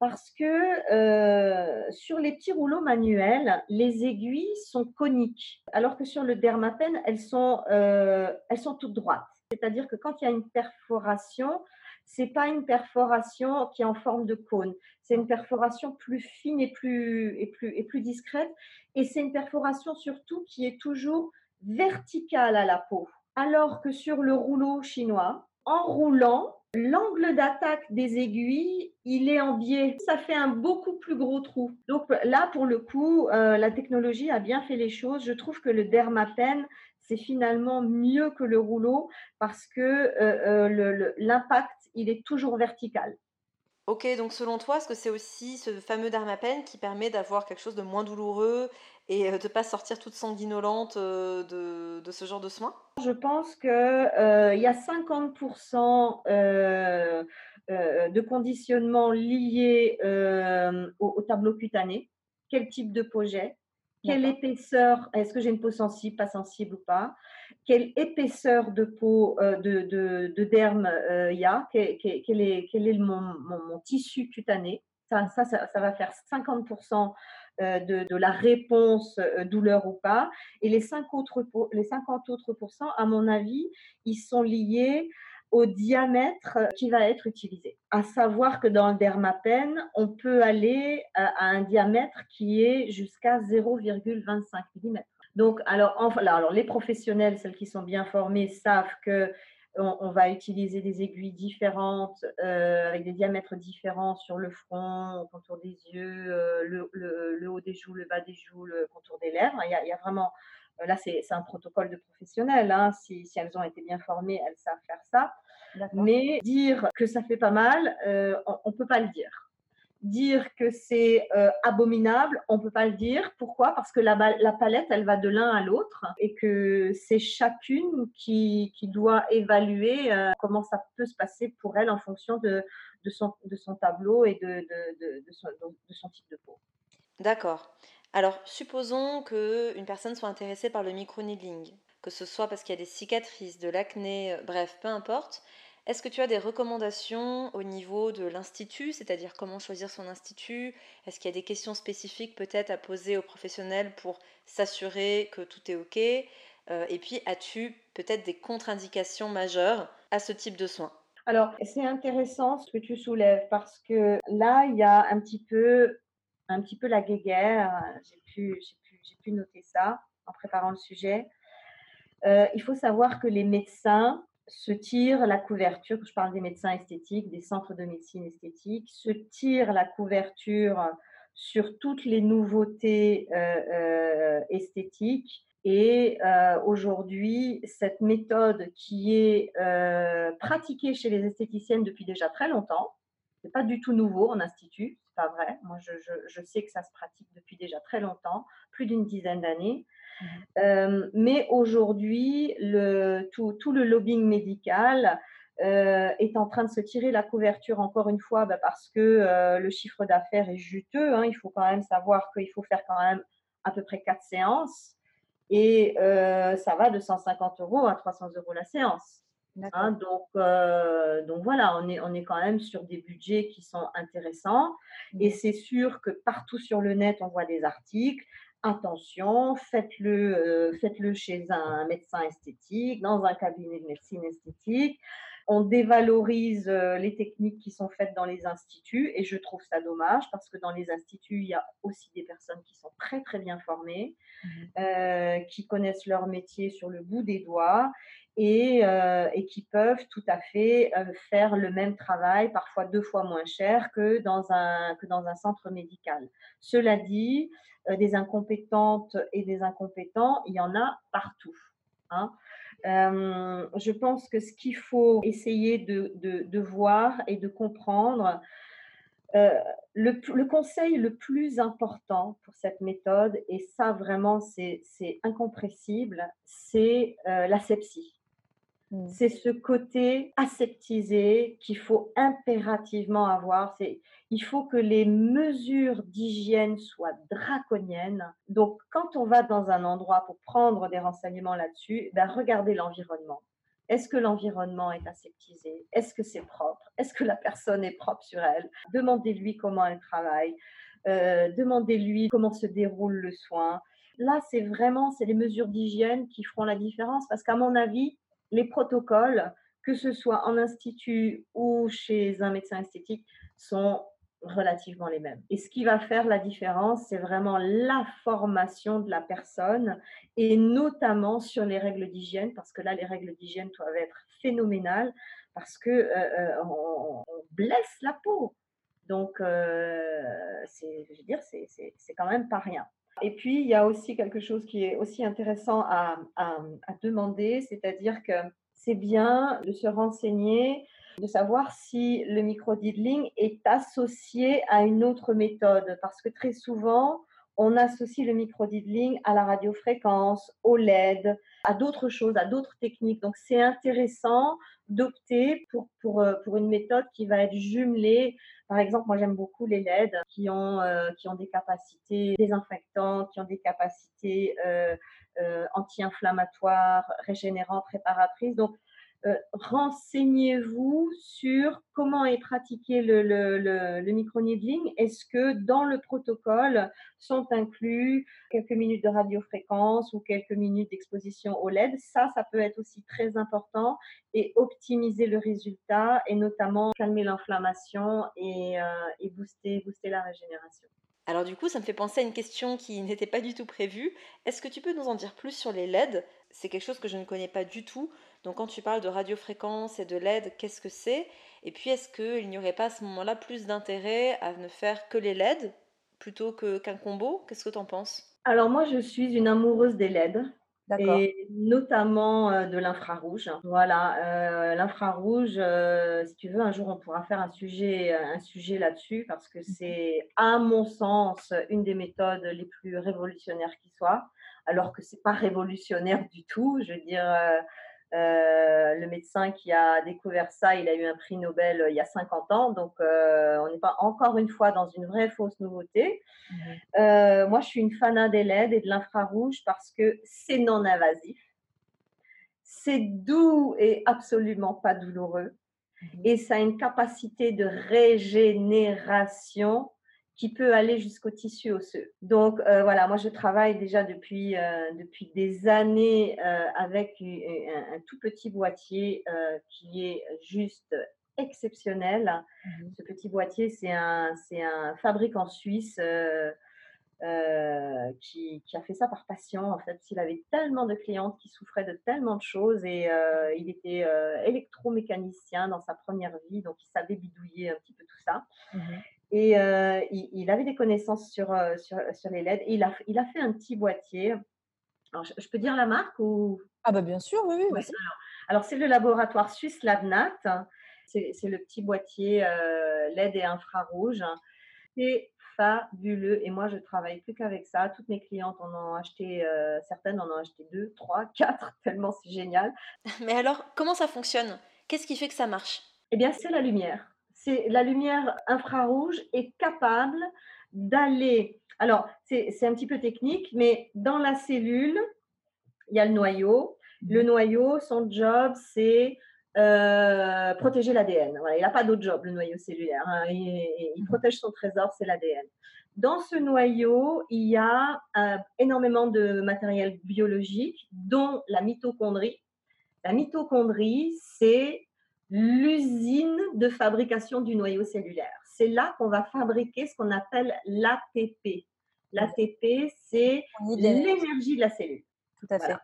Parce que sur les petits rouleaux manuels, les aiguilles sont coniques, alors que sur le dermapen, elles sont, elles sont toutes droites. C'est-à-dire que quand il y a une perforation, c'est pas une perforation qui est en forme de cône, c'est une perforation plus fine et plus, et plus, et plus discrète, et c'est une perforation surtout qui est toujours verticale à la peau. Alors que sur le rouleau chinois, en roulant, l'angle d'attaque des aiguilles, il est en biais. Ça fait un beaucoup plus gros trou. Donc là, pour le coup, euh, la technologie a bien fait les choses. Je trouve que le Dermapen, c'est finalement mieux que le rouleau parce que euh, euh, l'impact, il est toujours vertical. Ok, donc selon toi, est-ce que c'est aussi ce fameux Dermapen qui permet d'avoir quelque chose de moins douloureux et de ne pas sortir toute sanguinolente de, de, ce genre de soins? Je pense qu'il euh, y a 50% euh, euh, de conditionnement lié au, tableau cutané. Quel type de j'ai Quelle épaisseur Est-ce que j'ai une peau sensible, pas sensible ou pas? Quelle épaisseur de peau, de, de, de, derme il y a? Quel, est, quel est mon, mon, tissu cutané? Ça, ça, ça, ça, va faire 50% euh, de, la réponse euh, douleur ou pas. Et les, 5 autres, les 50 autres pourcents, à mon avis, ils sont liés au diamètre qui va être utilisé. À savoir que dans le dermapen, on peut aller à, un diamètre qui est jusqu'à 0,25 mm. Donc, alors, enfin, alors, les professionnels, celles qui sont bien formées, savent que on, va utiliser des aiguilles différentes euh, avec des diamètres différents sur le front, au contour des yeux, euh, le, haut des joues, le bas des joues, le contour des lèvres. Il y a, vraiment, euh, là c'est un protocole de professionnel. Hein. Si, si, elles ont été bien formées, elles savent faire ça. Mais dire que ça fait pas mal, on ne peut pas le dire dire que c'est euh, abominable, on ne peut pas le dire. Pourquoi? Parce que la, la, palette, elle va de l'un à l'autre et que c'est chacune qui, qui, doit évaluer euh, comment ça peut se passer pour elle en fonction de, de, son, de son, tableau et de, de, son, de son type de peau. D'accord. Alors, supposons qu'une personne soit intéressée par le micro-needling, que ce soit parce qu'il y a des cicatrices, de l'acné, euh, bref, peu importe. Est-ce que tu as des recommandations au niveau de l'institut, c'est-à-dire comment choisir son institut? Est-ce qu'il y a des questions spécifiques peut-être à poser aux professionnels pour s'assurer que tout est OK? Euh, Et puis, as-tu peut-être des contre-indications majeures à ce type de soins? Alors, c'est intéressant ce que tu soulèves parce que là, il y a un petit peu, un petit peu la guéguerre. J'ai pu, j'ai pu, noter ça en préparant le sujet. Euh, il faut savoir que les médecins se tire la couverture, je parle des médecins esthétiques, des centres de médecine esthétique, se tire la couverture sur toutes les nouveautés euh, euh, esthétiques. Et euh, aujourd'hui, cette méthode qui est pratiquée chez les esthéticiennes depuis déjà très longtemps, c'est pas du tout nouveau en institut, c'est pas vrai. Moi, je, je, sais que ça se pratique depuis déjà très longtemps, plus d'une dizaine d'années. Mmh. Euh, mais aujourd'hui, le, tout, tout, le lobbying médical euh, est en train de se tirer la couverture encore une fois bah, parce que euh, le chiffre d'affaires est juteux. Hein. Il faut quand même savoir qu'il faut faire quand même à peu près quatre séances et ça va de 150 euros à 300 euros la séance. Hein. donc, donc voilà, on est, on est quand même sur des budgets qui sont intéressants. Et c'est sûr que partout sur le net, on voit des articles attention, faites-le euh, faites-le chez un médecin esthétique, dans un cabinet de médecine esthétique. On dévalorise euh, les techniques qui sont faites dans les instituts et je trouve ça dommage parce que dans les instituts, il y a aussi des personnes qui sont très très bien formées, mmh euh, qui connaissent leur métier sur le bout des doigts et, et qui peuvent tout à fait faire le même travail, parfois deux fois moins cher que dans un, que dans un centre médical. Cela dit, euh, des incompétentes et des incompétents, il y en a partout. Hein. Euh, je pense que ce qu'il faut essayer de, de, voir et de comprendre, euh, le, le, conseil le plus important pour cette méthode, et ça vraiment c'est incompressible, c'est l'asepsie. Mmh. C'est ce côté aseptisé qu'il faut impérativement avoir. Il faut que les mesures d'hygiène soient draconiennes. Donc, quand on va dans un endroit pour prendre des renseignements là-dessus, ben, regardez l'environnement. Est-ce que l'environnement est aseptisé? Est-ce que c'est propre? Est-ce que la personne est propre sur elle? Demandez-lui comment elle travaille. Euh, demandez-lui comment se déroule le soin. Là, c'est vraiment c'est les mesures d'hygiène qui feront la différence parce qu'à mon avis, les protocoles, que ce soit en institut ou chez un médecin esthétique, sont relativement les mêmes. Et ce qui va faire la différence, c'est vraiment la formation de la personne et notamment sur les règles d'hygiène, parce que là, les règles d'hygiène doivent être phénoménales parce que euh, euh, on, blesse la peau. Donc, euh, je veux dire, c'est quand même pas rien. Et puis, il y a aussi quelque chose qui est aussi intéressant à, demander, c'est-à-dire que c'est bien de se renseigner de savoir si le micro-diddling est associé à une autre méthode, parce que très souvent, on associe le micro-diddling à la radiofréquence, au LED, à d'autres choses, à d'autres techniques. Donc, c'est intéressant d'opter pour, pour, euh, pour, une méthode qui va être jumelée. Par exemple, moi, j'aime beaucoup les LED qui ont, euh, qui ont des capacités désinfectantes, qui ont des capacités euh anti-inflammatoires, régénérantes, réparatrices. Donc, euh, renseignez-vous sur comment est pratiqué le, le, le, micro-needling. Est-ce que dans le protocole sont inclus quelques minutes de radiofréquence ou quelques minutes d'exposition au LED? Ça, ça peut être aussi très important et optimiser le résultat et notamment calmer l'inflammation et, euh, et booster, booster la régénération. Alors du coup, ça me fait penser à une question qui (laughs) n'était pas du tout prévue. Est-ce que tu peux nous en dire plus sur les LED? C'est quelque chose que je ne connais pas du tout. Donc quand tu parles de radiofréquence et de LED, qu'est-ce que c'est? Et puis est-ce qu'il n'y aurait pas à ce moment-là plus d'intérêt à ne faire que les LED plutôt qu'un combo? Qu'est-ce que tu en penses? Alors moi je suis une amoureuse des LED. Et notamment euh, de l'infrarouge. Voilà, euh, l'infrarouge, euh, si tu veux, un jour on pourra faire un sujet, un sujet là-dessus parce que mhm. c'est, à mon sens, une des méthodes les plus révolutionnaires qui soit, alors que c'est pas révolutionnaire du tout. Je veux dire, euh, le médecin qui a découvert ça, il a eu un prix Nobel euh, il y a 50 ans, donc euh, on n'est pas encore une fois dans une vraie fausse nouveauté. Mhm. moi, je suis une fanat des LED et de l'infrarouge parce que c'est non invasif, c'est doux et absolument pas douloureux, mhm. et ça a une capacité de régénération qui peut aller jusqu'au tissu osseux. Donc euh, voilà, moi je travaille déjà depuis, euh, depuis des années euh, avec un, tout petit boîtier qui est juste exceptionnel. Mmh Ce petit boîtier, c'est un, un fabricant suisse qui, qui, a fait ça par passion. En fait, il avait tellement de clientes qui souffraient de tellement de choses et il était électromécanicien dans sa première vie, donc il savait bidouiller un petit peu tout ça. Mmh et euh, il, avait des connaissances sur, euh, sur, sur, les LED. Et il a, il a fait un petit boîtier. Alors, je, peux dire la marque ou? Ah bah bien sûr, oui, oui. alors, c'est le laboratoire suisse Labnat. C'est le petit boîtier euh, LED et infrarouge. C'est fabuleux. Et moi, je travaille plus qu'avec ça. Toutes mes clientes en ont acheté, certaines en ont acheté deux, trois, (laughs) quatre, tellement c'est génial. Mais alors, comment ça fonctionne? Qu'est-ce qui fait que ça marche? Eh bien, c'est la lumière c'est la lumière infrarouge est capable d'aller. Alors, c'est un petit peu technique, mais dans la cellule, il y a le noyau. Le mmh. noyau, son job, c'est euh, protéger l'ADN. il n'a pas d'autre job, le noyau cellulaire. Hein. Il, mmh. protège son trésor, c'est l'ADN. Dans ce noyau, il y a euh, énormément de matériel biologique, dont la mitochondrie. La mitochondrie, c'est l'usine de fabrication du noyau cellulaire. C'est là qu'on va fabriquer ce qu'on appelle l'ATP. L'ATP, c'est l'énergie de la cellule. Tout à fait.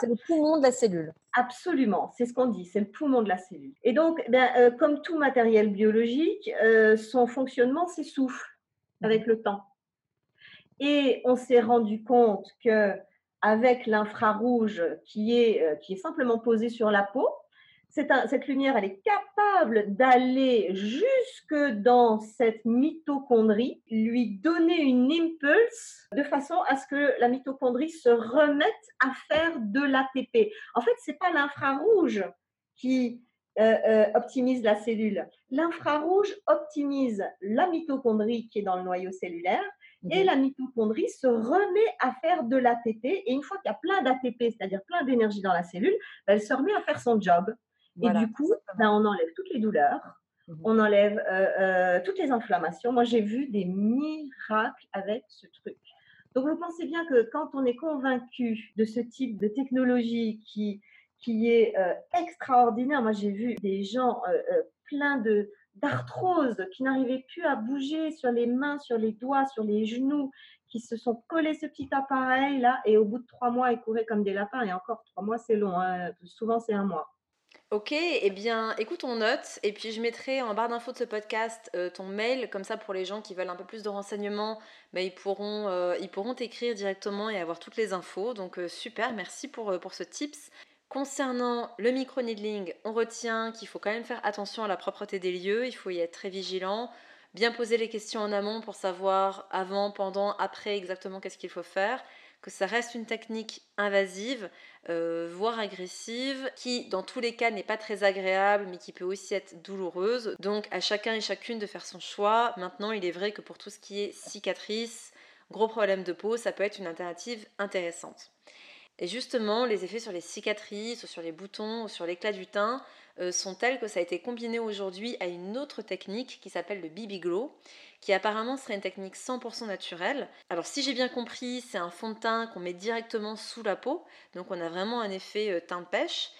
C'est le poumon de la cellule. Absolument, c'est ce qu'on dit, c'est le poumon de la cellule. Et donc, ben, euh, comme tout matériel biologique, euh, son fonctionnement s'essouffle avec le temps. Et on s'est rendu compte que avec l'infrarouge qui est, euh, qui est simplement posé sur la peau, cette, lumière, elle est capable d'aller jusque dans cette mitochondrie, lui donner une impulse de façon à ce que la mitochondrie se remette à faire de l'ATP. En fait, c'est pas l'infrarouge qui euh, euh, optimise la cellule. L'infrarouge optimise la mitochondrie qui est dans le noyau cellulaire Et la mitochondrie se remet à faire de l'ATP. Et une fois qu'il y a plein d'ATP, c'est-à-dire plein d'énergie dans la cellule, ben, elle se remet à faire son job. Et du coup, ben, on enlève toutes les douleurs, mmh on enlève euh, euh, toutes les inflammations. Moi, j'ai vu des miracles avec ce truc. Donc, vous pensez bien que quand on est convaincu de ce type de technologie qui, qui est euh, extraordinaire, moi j'ai vu des gens pleins de, d'arthrose, qui n'arrivaient plus à bouger sur les mains, sur les doigts, sur les genoux, qui se sont collés ce petit appareil là, et au bout de trois mois, ils couraient comme des lapins. Et encore, trois mois, c'est long. Hein. Souvent, c'est un mois. Ok, eh bien, écoute, on note, et puis je mettrai en barre d'infos de ce podcast euh, ton mail, comme ça pour les gens qui veulent un peu plus de renseignements, pourront euh, ils pourront t'écrire directement et avoir toutes les infos. Donc euh, super, merci pour, pour ce tips. Concernant le micro-needling, on retient qu'il faut quand même faire attention à la propreté des lieux, il faut y être très vigilant, bien poser les questions en amont pour savoir avant, pendant, après exactement qu'est-ce qu'il faut faire, que ça reste une technique invasive, euh, voire agressive, qui dans tous les cas n'est pas très agréable, mais qui peut aussi être douloureuse. Donc à chacun et chacune de faire son choix. Maintenant, il est vrai que pour tout ce qui est cicatrice, gros problème de peau, ça peut être une alternative intéressante. Et justement, les effets sur les cicatrices, ou sur les boutons, ou sur l'éclat du teint euh, sont tels que ça a été combiné aujourd'hui à une autre technique qui s'appelle le BB Glow, qui apparemment serait une technique 100% naturelle. Alors si j'ai bien compris, c'est un fond de teint qu'on met directement sous la peau, donc on a vraiment un effet euh, teint de pêche.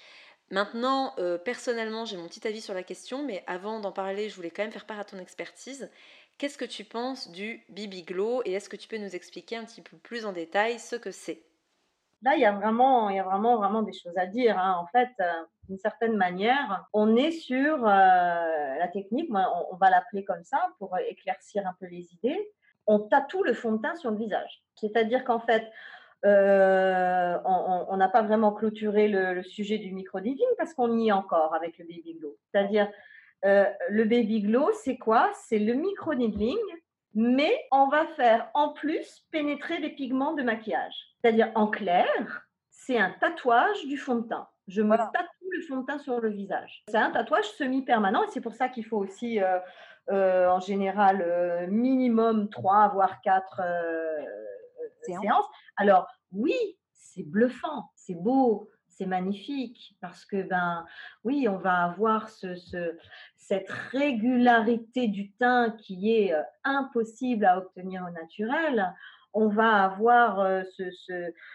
Maintenant, euh, personnellement, j'ai mon petit avis sur la question, mais avant d'en parler, je voulais quand même faire part à ton expertise. Qu'est-ce que tu penses du BB Glow et est-ce que tu peux nous expliquer un petit peu plus en détail ce que c'est? Là, il y a vraiment, il y a vraiment, vraiment des choses à dire. Hein. En fait, euh, d'une certaine manière, on est sur euh, la technique, on, va l'appeler comme ça pour éclaircir un peu les idées. On tatoue le fond de teint sur le visage. C'est-à-dire qu'en fait, euh, on n'a pas vraiment clôturé le, sujet du micro-needling parce qu'on y est encore avec le baby glow. C'est-à-dire, le baby glow, c'est quoi? C'est le micro-needling mais on va faire en plus pénétrer des pigments de maquillage. C'est-à-dire en clair, c'est un tatouage du fond de teint. Je me tatoue le fond de teint sur le visage. C'est un tatouage semi-permanent et c'est pour ça qu'il faut aussi, euh, euh, en général, euh, minimum 3 voire 4 séances. Alors, oui, c'est bluffant, c'est beau, c'est magnifique parce que, ben, oui, on va avoir ce, cette régularité du teint qui est impossible à obtenir au naturel. On va avoir euh,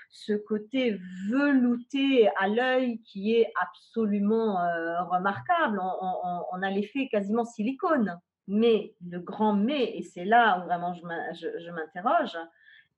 ce, côté velouté à l'œil qui est absolument euh, remarquable. On, a l'effet quasiment silicone. Mais le grand mais, et c'est là où vraiment je m'interroge,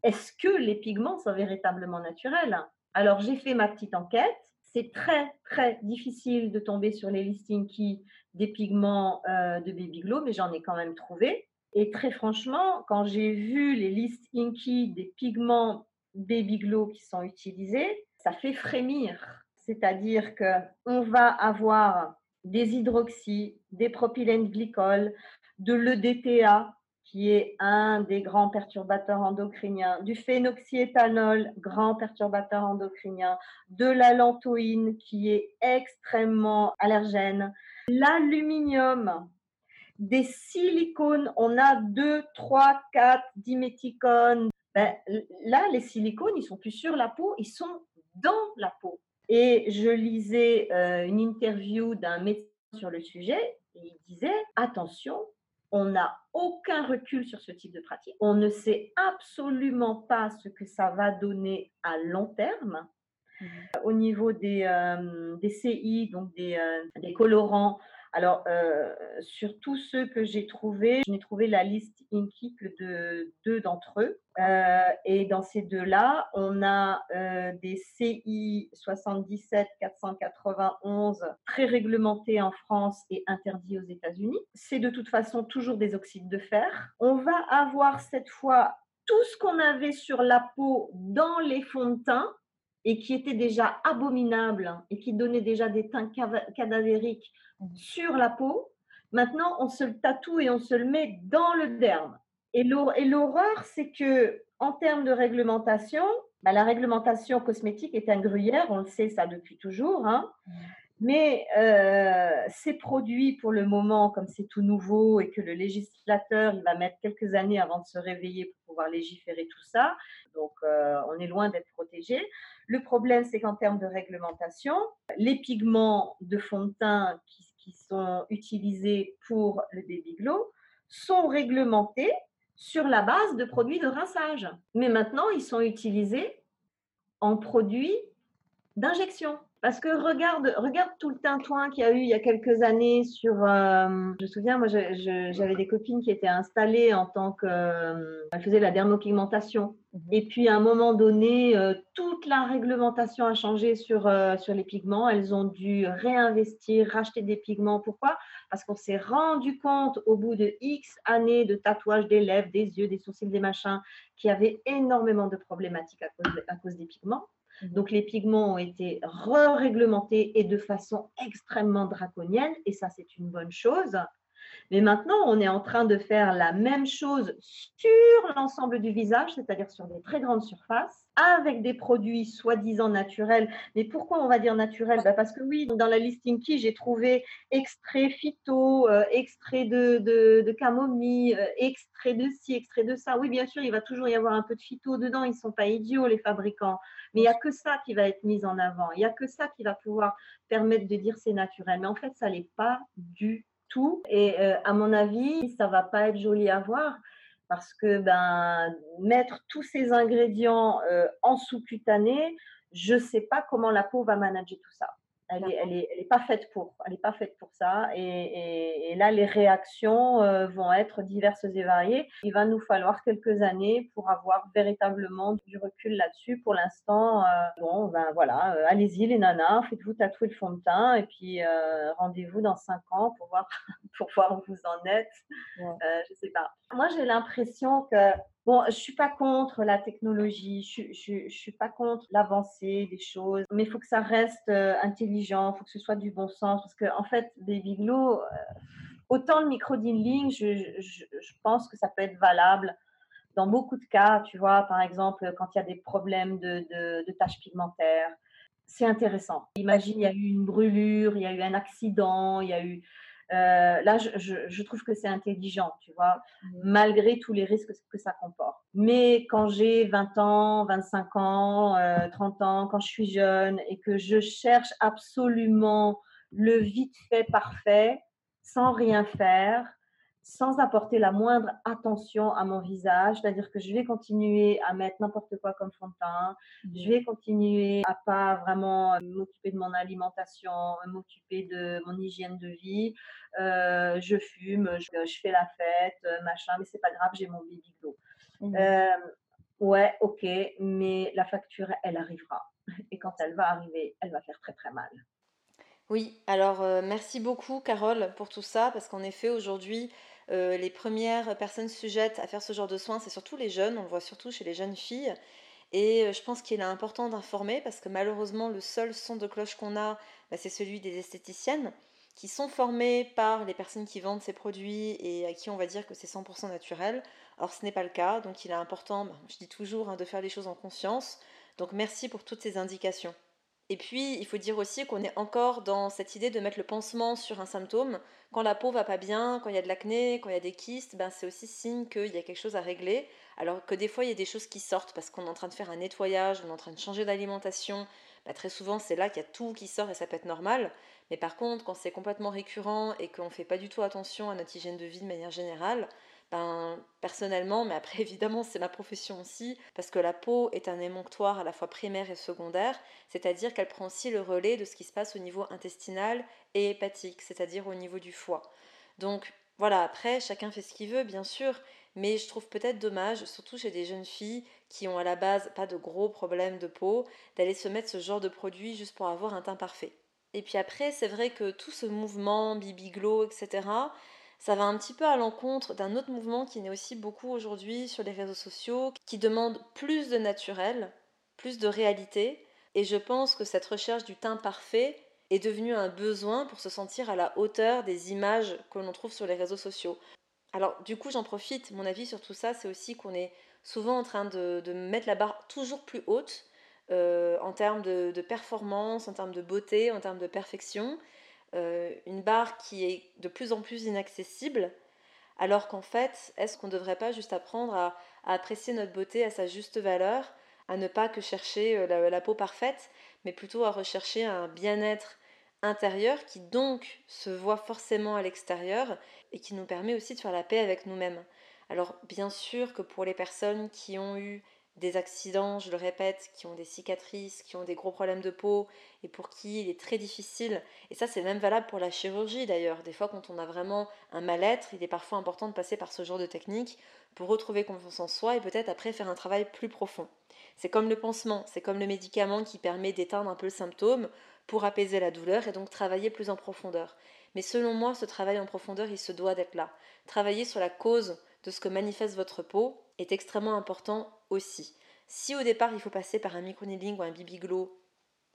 est-ce que les pigments sont véritablement naturels? Alors, j'ai fait ma petite enquête. C'est très, très difficile de tomber sur les listings qui des pigments euh, de Baby Glow, mais j'en ai quand même trouvé. Et très franchement, quand j'ai vu les listes Inky des pigments Baby Glow qui sont utilisés, ça fait frémir. C'est-à-dire qu'on va avoir des hydroxys, des propylènes glycols, de l'EDTA, qui est un des grands perturbateurs endocriniens, du phénoxyéthanol, grand perturbateur endocrinien, de la lantoïne, qui est extrêmement allergène, l'aluminium, des silicones, on a 2, 3, 4 diméthicones. Ben, là, les silicones, ils sont plus sur la peau, ils sont dans la peau. Et je lisais euh, une interview d'un médecin sur le sujet et il disait attention, on n'a aucun recul sur ce type de pratique. On ne sait absolument pas ce que ça va donner à long terme. Mmh. Au niveau des, euh, CI, donc des, euh, des colorants, alors, euh, sur tous ceux que j'ai trouvés, je n'ai trouvé la liste Inky que de deux d'entre eux. Euh, et dans ces deux-là, on a euh, des CI 77 491 très réglementés en France et interdits aux États-Unis. C'est de toute façon toujours des oxydes de fer. On va avoir cette fois tout ce qu'on avait sur la peau dans les fonds de teint et qui était déjà abominable et qui donnait déjà des teints cadavériques sur la peau. Maintenant, on se le tatoue et on se le met dans le derme. Et l'horreur, c'est que en termes de réglementation, bah, la réglementation cosmétique est un gruyère, on le sait ça depuis toujours. Hein. Mais euh, ces produits, pour le moment, comme c'est tout nouveau et que le législateur il va mettre quelques années avant de se réveiller pour pouvoir légiférer tout ça, donc euh, on est loin d'être protégé. Le problème, c'est qu'en termes de réglementation, les pigments de fond de teint qui, sont utilisés pour le baby glow sont réglementés sur la base de produits de rinçage. Mais maintenant, ils sont utilisés en produits d'injection. Parce que regarde, regarde tout le tintouin qu'il y a eu il y a quelques années sur. Euh, je me souviens, moi, j'avais des copines qui étaient installées en tant que. Euh, elles faisaient la dermopigmentation. Mhm. Et puis, à un moment donné, euh, toute la réglementation a changé sur, sur les pigments. Elles ont dû réinvestir, racheter des pigments. Pourquoi? Parce qu'on s'est rendu compte au bout de X années de tatouage des lèvres, des yeux, des sourcils, des machins, qu'il y avait énormément de problématiques à cause, à cause des pigments. Mhm. Donc les pigments ont été re-réglementés et de façon extrêmement draconienne, et ça c'est une bonne chose. Mais maintenant, on est en train de faire la même chose sur l'ensemble du visage, c'est-à-dire sur des très grandes surfaces, avec des produits soi-disant naturels. Mais pourquoi on va dire naturels? Bah, Parce que oui, dans la listing key, j'ai trouvé extrait phyto, euh, extrait de, de, camomille, euh, extrait de ci, extrait de ça. Oui, bien sûr, il va toujours y avoir un peu de phyto dedans. Ils ne sont pas idiots, les fabricants. Mais il n'y a que ça qui va être mis en avant. Il n'y a que ça qui va pouvoir permettre de dire c'est naturel. Mais en fait, ça n'est pas du tout. Et euh, à mon avis, ça va pas être joli à voir parce que ben, mettre tous ces ingrédients euh, en sous-cutané, je ne sais pas comment la peau va manager tout ça. Elle n'est elle est, elle est pas faite pour. Elle est pas faite pour ça. Et, et, là, les réactions euh, vont être diverses et variées. Il va nous falloir quelques années pour avoir véritablement du recul là-dessus. Pour l'instant, euh, bon, ben voilà, euh, allez-y les nanas, faites-vous tatouer le fond de teint et puis rendez-vous dans cinq ans pour voir, (laughs) pour voir où vous en êtes. je sais pas. Moi, j'ai l'impression que Bon, je suis pas contre la technologie, je, je, suis pas contre l'avancée des choses, mais il faut que ça reste euh, intelligent, il faut que ce soit du bon sens, parce que en fait, Baby Glow, euh, autant le micro-dealing, je, je, pense que ça peut être valable dans beaucoup de cas, tu vois, par exemple, quand il y a des problèmes de, de, de taches pigmentaires, c'est intéressant. Imagine, il y a eu une brûlure, il y a eu un accident, il y a eu euh, là, je, trouve que c'est intelligent, tu vois, malgré tous les risques que ça comporte. Mais quand j'ai 20 ans, 25 ans, 30 euh, ans, quand je suis jeune et que je cherche absolument le vite fait parfait, sans rien faire, sans apporter la moindre attention à mon visage, c'est-à-dire que je vais continuer à mettre n'importe quoi comme fond de teint, je vais continuer à pas vraiment m'occuper de mon alimentation, m'occuper de mon hygiène de vie, euh, je fume, je, fais la fête, euh, machin, mais c'est pas grave, j'ai mon baby glow. Mmh. Euh, ouais, ok, mais la facture, elle arrivera. Et quand elle va arriver, elle va faire très très mal. Oui, alors merci beaucoup Carole pour tout ça, parce qu'en effet aujourd'hui, euh, les premières personnes sujettes à faire ce genre de soins, c'est surtout les jeunes, on le voit surtout chez les jeunes filles. Et euh, je pense qu'il est important d'informer parce que malheureusement, le seul son de cloche qu'on a, bah, c'est celui des esthéticiennes qui sont formées par les personnes qui vendent ces produits et à qui on va dire que c'est 100% naturel. Or, ce n'est pas le cas, donc il est important, bah, je dis toujours, hein, de faire les choses en conscience. Donc merci pour toutes ces indications. Et puis, il faut dire aussi qu'on est encore dans cette idée de mettre le pansement sur un symptôme. Quand la peau va pas bien, quand il y a de l'acné, quand il y a des kystes, ben c'est aussi signe qu'il y a quelque chose à régler. Alors que des fois, il y a des choses qui sortent parce qu'on est en train de faire un nettoyage, on est en train de changer d'alimentation. Ben, très souvent, c'est là qu'il y a tout qui sort et ça peut être normal. Mais par contre, quand c'est complètement récurrent et qu'on ne fait pas du tout attention à notre hygiène de vie de manière générale, ben, personnellement, mais après (laughs) évidemment c'est ma profession aussi, parce que la peau est un émonctoire à la fois primaire et secondaire, c'est-à-dire qu'elle prend aussi le relais de ce qui se passe au niveau intestinal et hépatique, c'est-à-dire au niveau du foie. Donc voilà, après chacun fait ce qu'il veut bien sûr, mais je trouve peut-être dommage, surtout chez des jeunes filles qui ont à la base pas de gros problèmes de peau, d'aller se mettre ce genre de produit juste pour avoir un teint parfait. Et puis après, c'est vrai que tout ce mouvement, Bibi Glow, etc., ça va un petit peu à l'encontre d'un autre mouvement qui naît aussi beaucoup aujourd'hui sur les réseaux sociaux, qui demande plus de naturel, plus de réalité. Et je pense que cette recherche du teint parfait est devenue un besoin pour se sentir à la hauteur des images que l'on trouve sur les réseaux sociaux. Alors du coup j'en profite, mon avis sur tout ça c'est aussi qu'on est souvent en train de, de, mettre la barre toujours plus haute en termes de, performance, en termes de beauté, en termes de perfection. Une barre qui est de plus en plus inaccessible. Alors qu'en fait, est-ce qu'on ne devrait pas juste apprendre à, apprécier notre beauté à sa juste valeur, à ne pas que chercher la peau parfaite, mais plutôt à rechercher un bien-être intérieur qui donc se voit forcément à l'extérieur et qui nous permet aussi de faire la paix avec nous-mêmes. Alors bien sûr que pour les personnes qui ont eu des accidents, je le répète, qui ont des cicatrices, qui ont des gros problèmes de peau et pour qui il est très difficile, et ça c'est même valable pour la chirurgie d'ailleurs, des fois quand on a vraiment un mal-être, il est parfois important de passer par ce genre de technique pour retrouver confiance en soi et peut-être après faire un travail plus profond. C'est comme le pansement, c'est comme le médicament qui permet d'éteindre un peu le symptôme pour apaiser la douleur et donc travailler plus en profondeur. Mais selon moi, ce travail en profondeur, il se doit d'être là. Travailler sur la cause de ce que manifeste votre peau est extrêmement important aussi. Si au départ il faut passer par un microneedling ou un BB glow,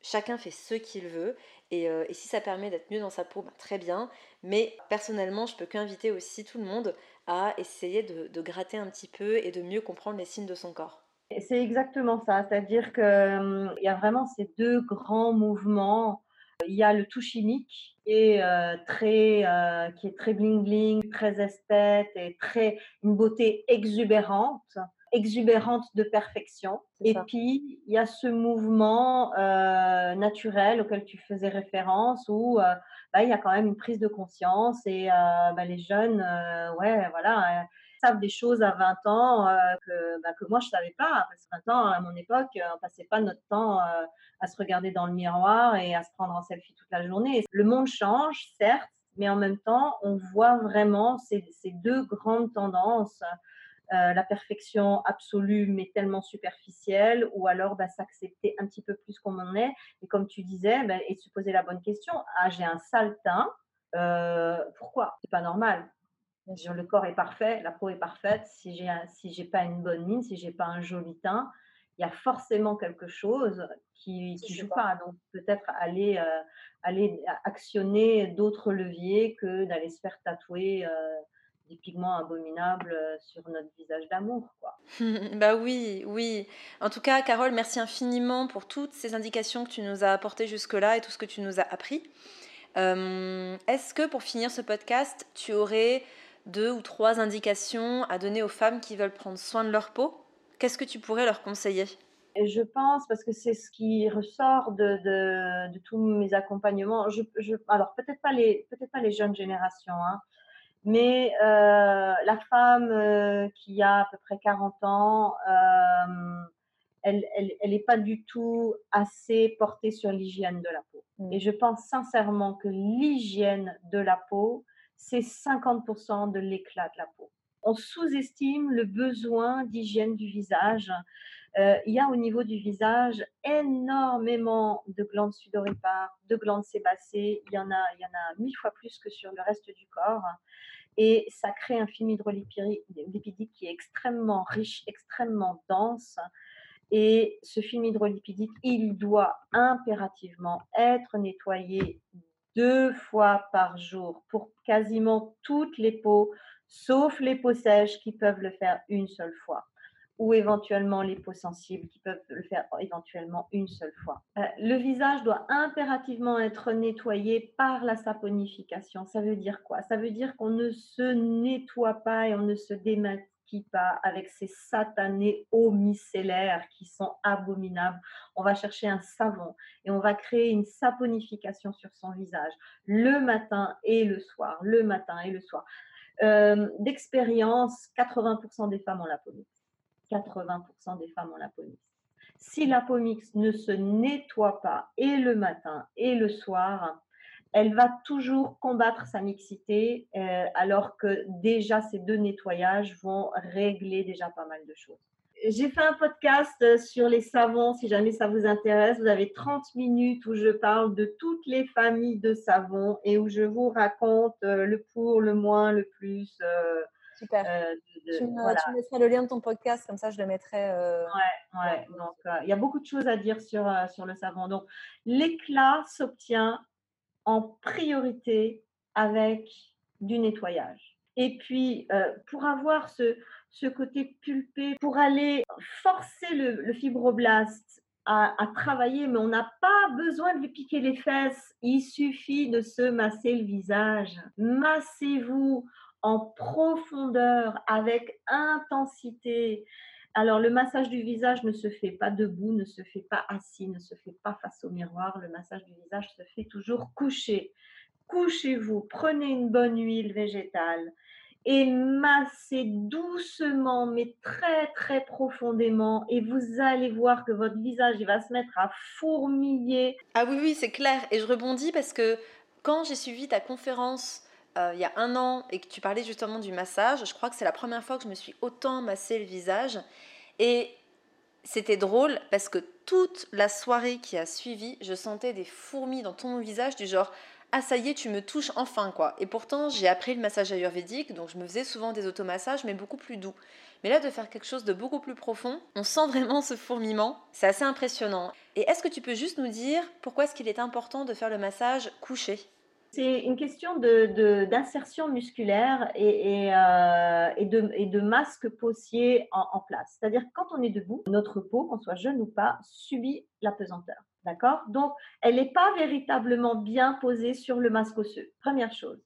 chacun fait ce qu'il veut et, euh, si ça permet d'être mieux dans sa peau, bah, très bien. Mais personnellement, je peux qu'inviter aussi tout le monde à essayer de gratter un petit peu et de mieux comprendre les signes de son corps. C'est exactement ça, c'est-à-dire qu'il hum, y a vraiment ces deux grands mouvements. Il y a le tout chimique et euh, très, euh, qui est très bling bling, très esthète et très une beauté exubérante, exubérante de perfection. Et puis il y a ce mouvement euh, naturel auquel tu faisais référence où bah, il y a quand même une prise de conscience et bah, les jeunes, ouais, voilà savent des choses à 20 ans euh, que, bah, que moi je savais pas. Parce que 20 ans, à mon époque, on passait pas notre temps euh, à se regarder dans le miroir et à se prendre en selfie toute la journée. Le monde change, certes, mais en même temps, on voit vraiment ces, ces deux grandes tendances. Euh, la perfection absolue mais tellement superficielle, ou alors bah, s'accepter un petit peu plus comme on est. Et comme tu disais, bah, et se poser la bonne question, ah j'ai un sale teint, euh, pourquoi? C'est pas normal le corps est parfait, la peau est parfaite. Si j'ai si j'ai pas une bonne mine, si j'ai pas un joli teint, il y a forcément quelque chose qui ne joue pas. Donc peut-être aller euh, aller actionner d'autres leviers que d'aller se faire tatouer. Euh, des pigments abominables euh, sur notre visage d'amour. (laughs) Bah oui, oui. En tout cas, Carole, merci infiniment pour toutes ces indications que tu nous as apportées jusque-là et tout ce que tu nous as appris. Est-ce que pour finir ce podcast, tu aurais deux ou trois indications à donner aux femmes qui veulent prendre soin de leur peau? Qu'est-ce que tu pourrais leur conseiller? Et je pense, parce que c'est ce qui ressort de, de, tous mes accompagnements, je, alors peut-être pas, les, peut pas les jeunes générations, hein, mais euh, la femme euh, qui a à peu près 40 ans, euh, elle n'est elle, pas du tout assez portée sur l'hygiène de la peau. Mm. Et je pense sincèrement que l'hygiène de la peau, c'est 50% de l'éclat de la peau. On sous-estime le besoin d'hygiène du visage. Euh, il y a au niveau du visage énormément de glandes sudoripares, de glandes sébacées. Il y en a, il y en a mille fois plus que sur le reste du corps. Et ça crée un film hydrolipidique qui est extrêmement riche, extrêmement dense. Et ce film hydrolipidique, il doit impérativement être nettoyé deux fois par jour pour quasiment toutes les peaux, sauf les peaux sèches qui peuvent le faire une seule fois ou éventuellement les peaux sensibles qui peuvent le faire éventuellement une seule fois. Euh, le visage doit impérativement être nettoyé par la saponification. Ça veut dire quoi? Ça veut dire qu'on ne se nettoie pas et on ne se démaquille pas avec ces satanés eaux micellaires qui sont abominables. On va chercher un savon et on va créer une saponification sur son visage le matin et le soir, le matin et le soir. Euh, d'expérience, 80% des femmes ont la pomix. 80% des femmes ont la pomix. Si la pomix ne se nettoie pas et le matin et le soir, elle va toujours combattre sa mixité, euh, alors que déjà ces deux nettoyages vont régler déjà pas mal de choses. J'ai fait un podcast sur les savons, si jamais ça vous intéresse. Vous avez 30 minutes où je parle de toutes les familles de savons et où je vous raconte euh, le pour, le moins, le plus. Euh, Super. Tu, me, mettras le lien de ton podcast, comme ça je le mettrai. Ouais, ouais. Donc, il y a beaucoup de choses à dire sur, sur le savon. Donc, l'éclat s'obtient en priorité avec du nettoyage. Et puis, euh, pour avoir ce, ce, côté pulpé, pour aller forcer le, fibroblaste à, travailler, mais on n'a pas besoin de lui piquer les fesses. Il suffit de se masser le visage. Massez-vous en profondeur, avec intensité. Alors, le massage du visage ne se fait pas debout, ne se fait pas assis, ne se fait pas face au miroir. Le massage du visage se fait toujours couché. Couchez-vous, prenez une bonne huile végétale et massez doucement, mais très très profondément, et vous allez voir que votre visage il va se mettre à fourmiller. Ah oui, oui, c'est clair. Et je rebondis parce que quand j'ai suivi ta conférence euh, il y a un an et que tu parlais justement du massage, je crois que c'est la première fois que je me suis autant massé le visage. Et c'était drôle parce que toute la soirée qui a suivi, je sentais des fourmis dans tout mon visage du genre ah ça y est, tu me touches enfin quoi. Et pourtant, j'ai appris le massage ayurvédique, donc je me faisais souvent des automassages, mais beaucoup plus doux. Mais là, de faire quelque chose de beaucoup plus profond, on sent vraiment ce fourmillement. C'est assez impressionnant. Et est-ce que tu peux juste nous dire pourquoi est-ce qu'il est important de faire le massage couché? C'est une question d'insertion de, musculaire et, et, euh, et, de, et de masque possier en, en place. C'est-à-dire quand on est debout, notre peau, qu'on soit jeune ou pas, subit la pesanteur. D'accord? Donc, elle n'est pas véritablement bien posée sur le masque osseux. Première chose.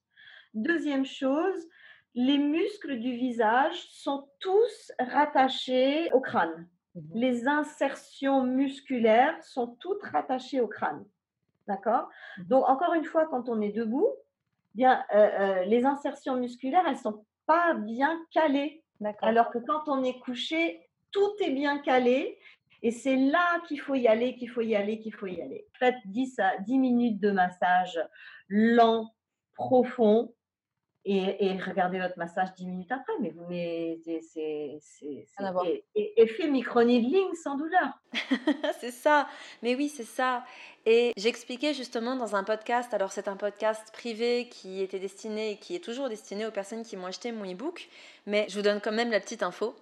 Deuxième chose, les muscles du visage sont tous rattachés au crâne. Mhm. Les insertions musculaires sont toutes rattachées au crâne. D'accord? Mhm. Donc, encore une fois, quand on est debout, bien, euh, euh, les insertions musculaires, elles ne sont pas bien calées. Alors que quand on est couché, tout est bien calé et c'est là qu'il faut y aller, qu'il faut y aller, qu'il faut y aller. Faites 10 à 10 minutes de massage lent, profond, et, regardez votre massage 10 minutes après. Mais vous mais c'est effet micro-needling sans douleur. (laughs) c'est ça. Mais oui, c'est ça. Et j'expliquais justement dans un podcast, alors c'est un podcast privé qui était destiné et qui est toujours destiné aux personnes qui m'ont acheté mon e-book, mais je vous donne quand même la petite info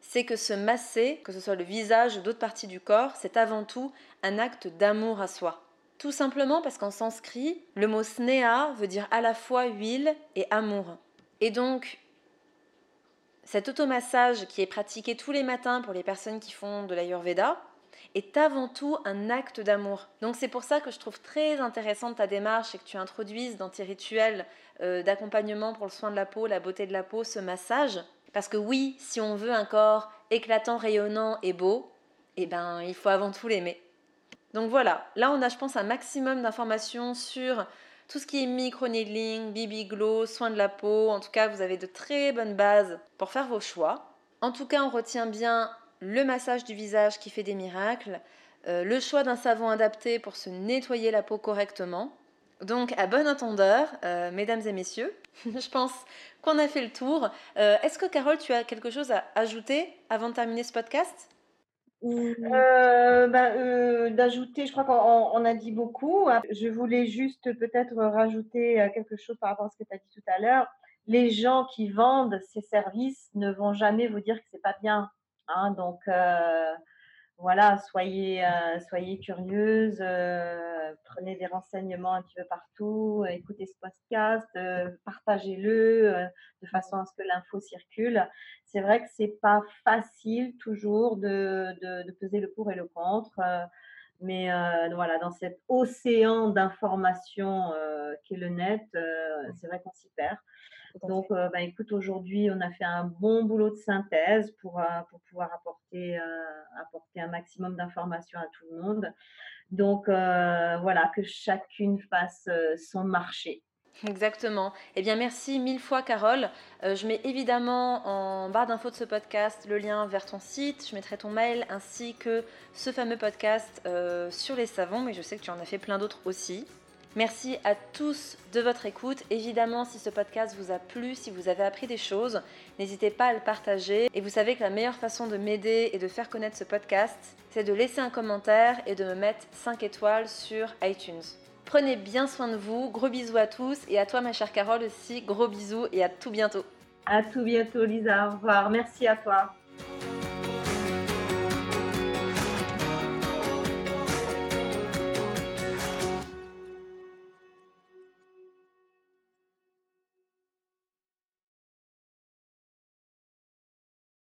c'est que se masser, que ce soit le visage ou d'autres parties du corps, c'est avant tout un acte d'amour à soi. Tout simplement parce qu'en sanskrit, le mot sneha veut dire à la fois huile et amour. Et donc, cet automassage qui est pratiqué tous les matins pour les personnes qui font de l'ayurveda est avant tout un acte d'amour. Donc c'est pour ça que je trouve très intéressante ta démarche et que tu introduises dans tes rituels euh, d'accompagnement pour le soin de la peau, la beauté de la peau, ce massage, parce que oui, si on veut un corps éclatant, rayonnant et beau, eh ben, il faut avant tout l'aimer. Donc voilà, là on a, je pense, un maximum d'informations sur tout ce qui est micro-needling, BB Glow, soins de la peau. En tout cas, vous avez de très bonnes bases pour faire vos choix. En tout cas, on retient bien le massage du visage qui fait des miracles, euh, le choix d'un savon adapté pour se nettoyer la peau correctement. Donc, à bon entendeur, euh, mesdames et messieurs, (laughs) je pense qu'on a fait le tour. Euh, est-ce que, Carole, tu as quelque chose à ajouter avant de terminer ce podcast? Euh, bah, D'ajouter, je crois qu'on a dit beaucoup. Je voulais juste peut-être rajouter quelque chose par rapport à ce que tu as dit tout à l'heure. Les gens qui vendent ces services ne vont jamais vous dire que c'est pas bien. Hein, donc, voilà, soyez, euh, soyez curieuse, euh, prenez des renseignements un petit peu partout, écoutez ce podcast, euh, partagez-le de façon à ce que l'info circule. C'est vrai que c'est pas facile toujours de, de, de, peser le pour et le contre, mais voilà, dans cet océan d'informations qu'est le net, c'est vrai qu'on s'y perd. Donc, euh, bah, écoute, aujourd'hui, on a fait un bon boulot de synthèse pour, euh, pour pouvoir apporter, euh, apporter un maximum d'informations à tout le monde. Donc, voilà, que chacune fasse son marché. Exactement. Eh bien, merci mille fois, Carole. je mets évidemment en barre d'infos de ce podcast le lien vers ton site. Je mettrai ton mail ainsi que ce fameux podcast sur les savons, mais je sais que tu en as fait plein d'autres aussi. Merci à tous de votre écoute. Évidemment, si ce podcast vous a plu, si vous avez appris des choses, n'hésitez pas à le partager. Et vous savez que la meilleure façon de m'aider et de faire connaître ce podcast, c'est de laisser un commentaire et de me mettre 5 étoiles sur iTunes. Prenez bien soin de vous. Gros bisous à tous. Et à toi, ma chère Carole, aussi. Gros bisous et à tout bientôt. À tout bientôt, Lisa. Au revoir. Merci à toi.